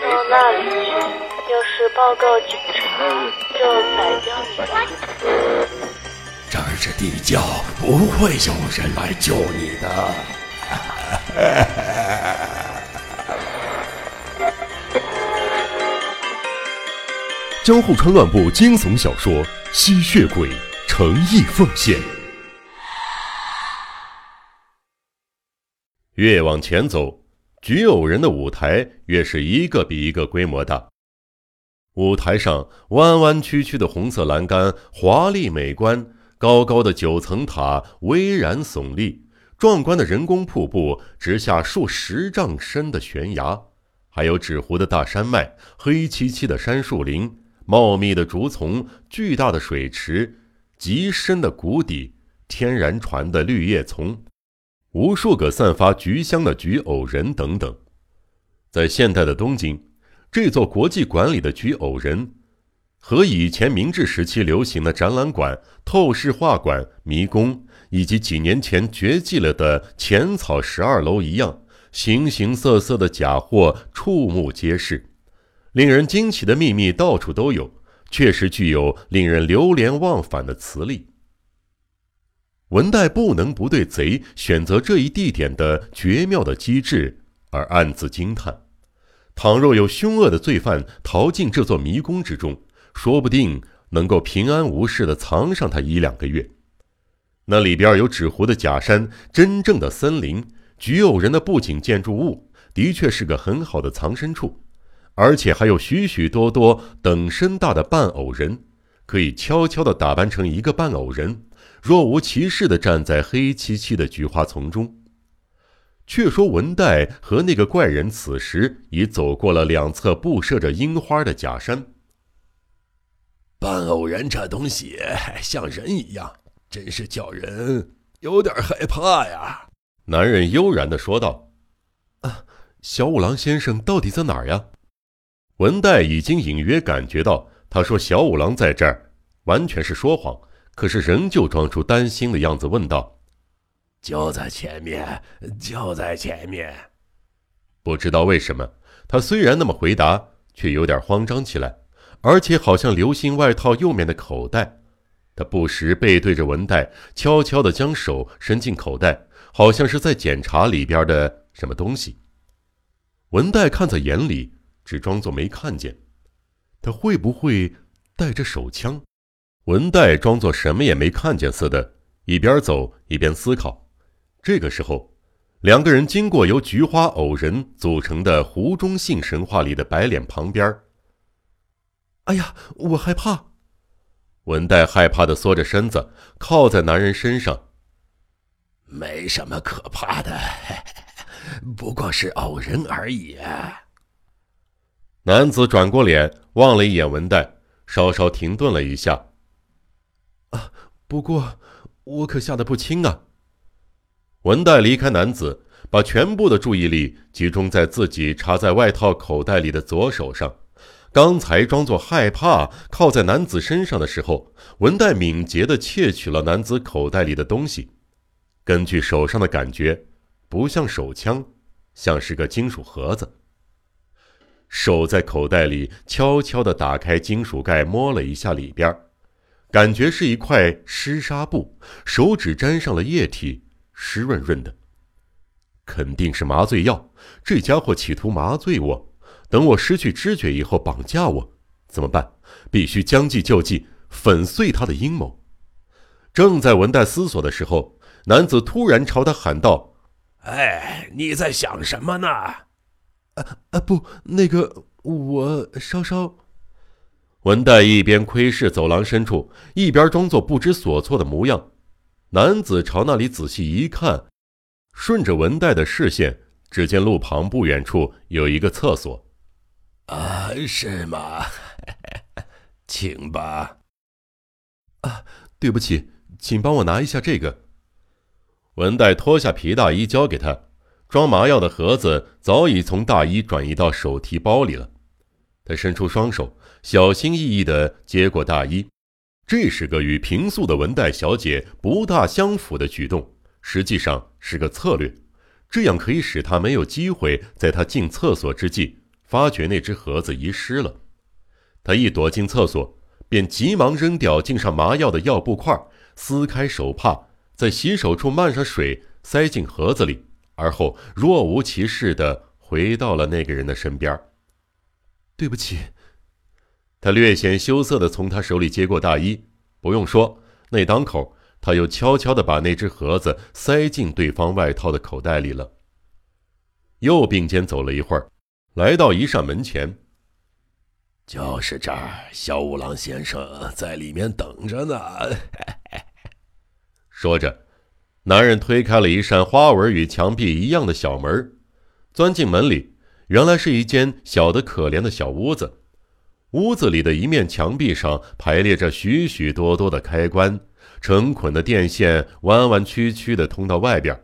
到那里去，要是报告警察，就宰掉你吧。这儿是地窖，不会有人来救你的。江户川乱步惊悚小说《吸血鬼》诚意奉献。越往前走，菊偶人的舞台越是一个比一个规模大。舞台上弯弯曲曲的红色栏杆华丽美观，高高的九层塔巍然耸立，壮观的人工瀑布直下数十丈深的悬崖，还有纸糊的大山脉、黑漆漆的山树林。茂密的竹丛，巨大的水池，极深的谷底，天然传的绿叶丛，无数个散发菊香的菊偶人等等。在现代的东京，这座国际馆里的菊偶人，和以前明治时期流行的展览馆、透视画馆、迷宫，以及几年前绝迹了的浅草十二楼一样，形形色色的假货触目皆是。令人惊奇的秘密到处都有，确实具有令人流连忘返的磁力。文代不能不对贼选择这一地点的绝妙的机智而暗自惊叹。倘若有凶恶的罪犯逃进这座迷宫之中，说不定能够平安无事的藏上他一两个月。那里边有纸糊的假山，真正的森林，菊偶人的布景建筑物，的确是个很好的藏身处。而且还有许许多多等身大的半偶人，可以悄悄地打扮成一个半偶人，若无其事地站在黑漆漆的菊花丛中。却说文代和那个怪人此时已走过了两侧布设着樱花的假山。半偶然这东西像人一样，真是叫人有点害怕呀。男人悠然地说道：“啊，小五郎先生到底在哪儿呀？”文代已经隐约感觉到，他说小五郎在这儿，完全是说谎。可是仍旧装出担心的样子，问道：“就在前面，就在前面。”不知道为什么，他虽然那么回答，却有点慌张起来，而且好像留心外套右面的口袋。他不时背对着文代，悄悄地将手伸进口袋，好像是在检查里边的什么东西。文代看在眼里。只装作没看见，他会不会带着手枪？文代装作什么也没看见似的，一边走一边思考。这个时候，两个人经过由菊花偶人组成的湖中信神话里的白脸旁边。哎呀，我害怕！文代害怕的缩着身子，靠在男人身上。没什么可怕的，不过是偶人而已。男子转过脸望了一眼文代，稍稍停顿了一下。啊，不过我可吓得不轻啊！文代离开男子，把全部的注意力集中在自己插在外套口袋里的左手上。刚才装作害怕靠在男子身上的时候，文代敏捷地窃取了男子口袋里的东西。根据手上的感觉，不像手枪，像是个金属盒子。手在口袋里悄悄地打开金属盖，摸了一下里边，感觉是一块湿纱布，手指沾上了液体，湿润润的，肯定是麻醉药。这家伙企图麻醉我，等我失去知觉以后绑架我，怎么办？必须将计就计，粉碎他的阴谋。正在文代思索的时候，男子突然朝他喊道：“哎，你在想什么呢？”啊啊不，那个我稍稍。文代一边窥视走廊深处，一边装作不知所措的模样。男子朝那里仔细一看，顺着文代的视线，只见路旁不远处有一个厕所。啊，是吗？请吧。啊，对不起，请帮我拿一下这个。文代脱下皮大衣交给他。装麻药的盒子早已从大衣转移到手提包里了。他伸出双手，小心翼翼地接过大衣。这是个与平素的文代小姐不大相符的举动，实际上是个策略，这样可以使他没有机会在他进厕所之际发觉那只盒子遗失了。他一躲进厕所，便急忙扔掉浸上麻药的药布块，撕开手帕，在洗手处漫上水，塞进盒子里，而后若无其事地回到了那个人的身边。对不起。他略显羞涩地从他手里接过大衣，不用说，那当口，他又悄悄地把那只盒子塞进对方外套的口袋里了。又并肩走了一会儿，来到一扇门前。就是这儿，小五郎先生在里面等着呢。说着，男人推开了一扇花纹与墙壁一样的小门，钻进门里，原来是一间小的可怜的小屋子。屋子里的一面墙壁上排列着许许多多的开关，成捆的电线弯弯曲曲地通到外边。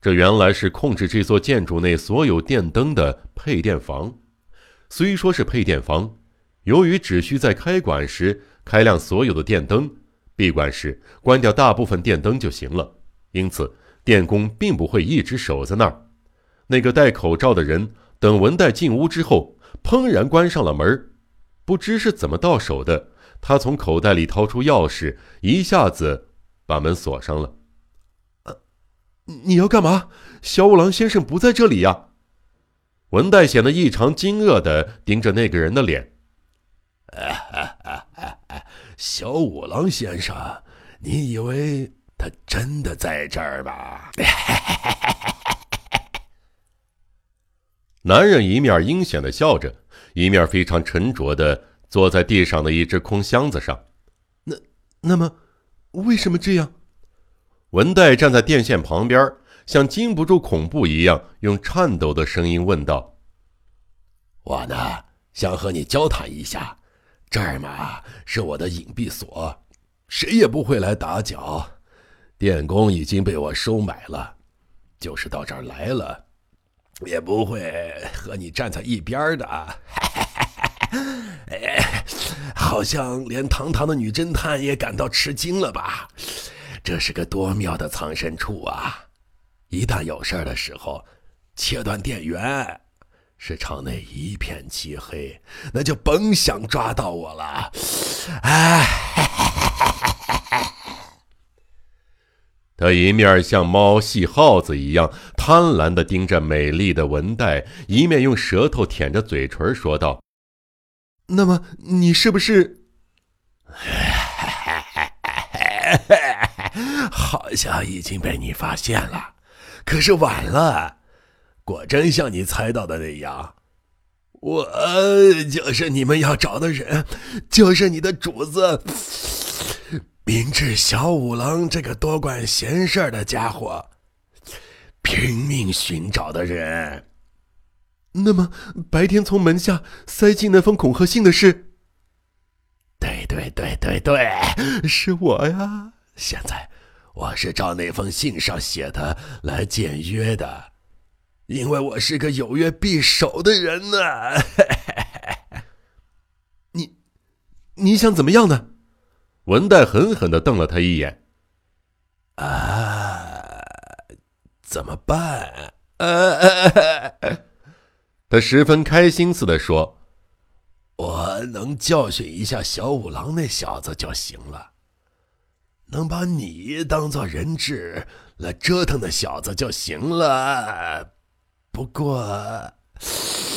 这原来是控制这座建筑内所有电灯的配电房。虽说是配电房，由于只需在开馆时开亮所有的电灯，闭馆时关掉大部分电灯就行了，因此电工并不会一直守在那儿。那个戴口罩的人等文代进屋之后，砰然关上了门。不知是怎么到手的，他从口袋里掏出钥匙，一下子把门锁上了。啊你要干嘛？小五郎先生不在这里呀！文代显得异常惊愕的盯着那个人的脸。小五郎先生，你以为他真的在这儿吗？男人一面阴险的笑着。一面非常沉着的坐在地上的一只空箱子上，那那么，为什么这样？文代站在电线旁边，像禁不住恐怖一样，用颤抖的声音问道：“我呢，想和你交谈一下。这儿嘛，是我的隐蔽所，谁也不会来打搅。电工已经被我收买了，就是到这儿来了。”也不会和你站在一边的，哎，好像连堂堂的女侦探也感到吃惊了吧？这是个多妙的藏身处啊！一旦有事儿的时候，切断电源，市场内一片漆黑，那就甭想抓到我了。哎。他一面像猫戏耗子一样贪婪地盯着美丽的文黛，一面用舌头舔着嘴唇说道：“那么你是不是？好像已经被你发现了，可是晚了。果真像你猜到的那样，我就是你们要找的人，就是你的主子。”明治小五郎这个多管闲事的家伙，拼命寻找的人。那么，白天从门下塞进那封恐吓信的是？对对对对对，是我呀！现在我是照那封信上写的来见约的，因为我是个有约必守的人呢。你，你想怎么样呢？文代狠狠的瞪了他一眼。啊，怎么办？呃，他十分开心似的说：“我能教训一下小五郎那小子就行了，能把你当做人质来折腾那小子就行了。不过，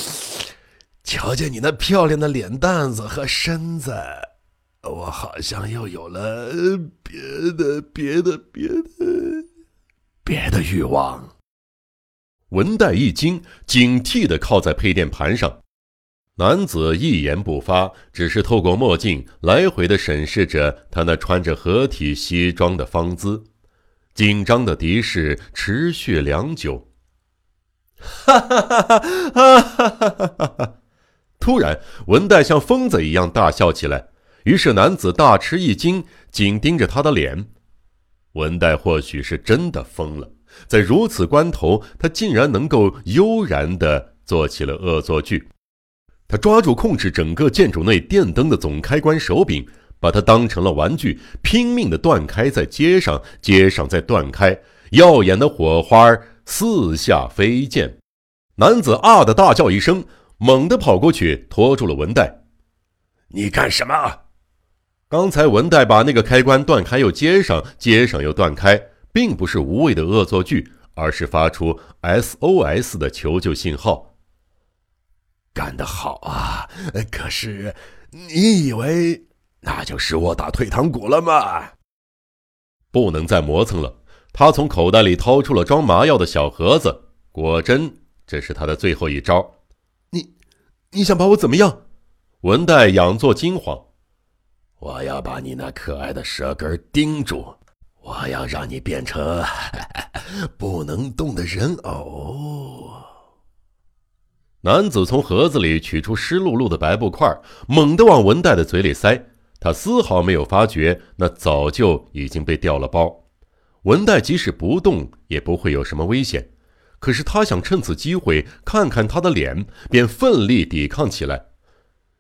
瞧见你那漂亮的脸蛋子和身子。”我好像又有了别的、别的、别的、别的欲望。文代一惊，警惕的靠在配电盘上。男子一言不发，只是透过墨镜来回的审视着他那穿着合体西装的方姿。紧张的敌视持续良久。哈哈哈哈哈！哈哈哈！突然，文代像疯子一样大笑起来。于是男子大吃一惊，紧盯着他的脸。文代或许是真的疯了，在如此关头，他竟然能够悠然地做起了恶作剧。他抓住控制整个建筑内电灯的总开关手柄，把它当成了玩具，拼命地断开，在街上，街上，再断开，耀眼的火花四下飞溅。男子啊的大叫一声。猛地跑过去拖住了文代。你干什么？刚才文代把那个开关断开又接上，接上又断开，并不是无谓的恶作剧，而是发出 SOS 的求救信号。干得好啊！可是，你以为那就是我打退堂鼓了吗？不能再磨蹭了。他从口袋里掏出了装麻药的小盒子，果真，这是他的最后一招。你，你想把我怎么样？文代仰坐惊慌。我要把你那可爱的舌根钉住，我要让你变成不能动的人偶。男子从盒子里取出湿漉漉的白布块，猛地往文代的嘴里塞。他丝毫没有发觉，那早就已经被掉了包。文代即使不动，也不会有什么危险。可是他想趁此机会看看他的脸，便奋力抵抗起来。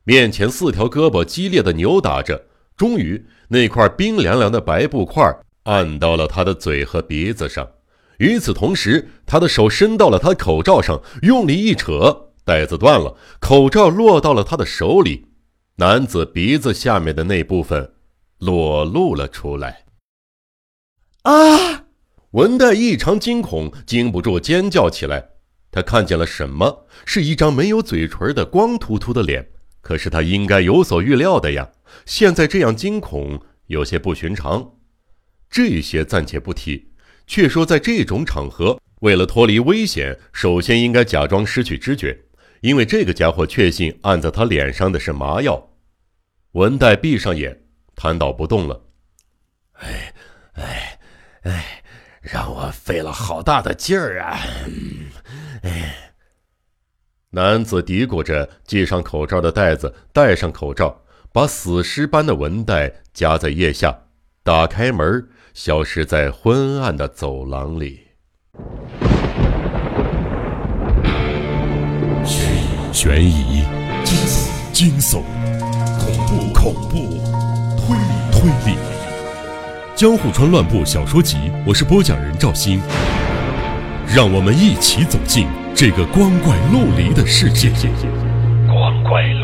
面前四条胳膊激烈的扭打着。终于，那块冰凉凉的白布块按到了他的嘴和鼻子上。与此同时，他的手伸到了他口罩上，用力一扯，带子断了，口罩落到了他的手里。男子鼻子下面的那部分裸露了出来。啊！文代异常惊恐，禁不住尖叫起来。他看见了什么？是一张没有嘴唇的光秃秃的脸。可是他应该有所预料的呀。现在这样惊恐有些不寻常，这些暂且不提，却说在这种场合，为了脱离危险，首先应该假装失去知觉，因为这个家伙确信按在他脸上的是麻药。文代闭上眼，瘫倒不动了。哎，哎，哎，让我费了好大的劲儿啊！哎，男子嘀咕着，系上口罩的带子，戴上口罩。把死尸般的文带夹在腋下，打开门，消失在昏暗的走廊里。悬疑、惊悚、惊悚恐怖、恐怖、推理、推理，《江户川乱步小说集》，我是播讲人赵鑫，让我们一起走进这个光怪陆离的世界。光怪。